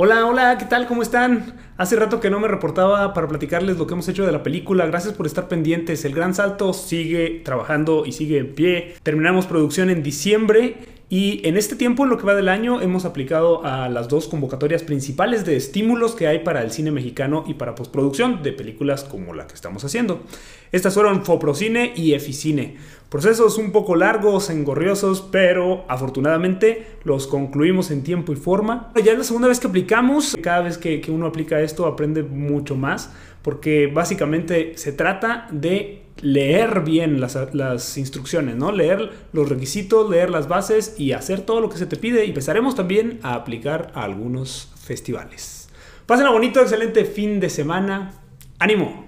Hola, hola, ¿qué tal? ¿Cómo están? Hace rato que no me reportaba para platicarles lo que hemos hecho de la película. Gracias por estar pendientes. El Gran Salto sigue trabajando y sigue en pie. Terminamos producción en diciembre y en este tiempo, en lo que va del año, hemos aplicado a las dos convocatorias principales de estímulos que hay para el cine mexicano y para postproducción de películas como la que estamos haciendo. Estas fueron Foprocine y Eficine. Procesos un poco largos, engorriosos, pero afortunadamente los concluimos en tiempo y forma. Ya es la segunda vez que aplicamos. Cada vez que, uno aplica esto aprende mucho más, porque básicamente se trata de leer bien las, las, instrucciones, ¿no? Leer los requisitos, leer las bases y hacer todo lo que se te pide. Y empezaremos también a aplicar a algunos festivales. Pasen a bonito, excelente fin de semana. ¡Ánimo!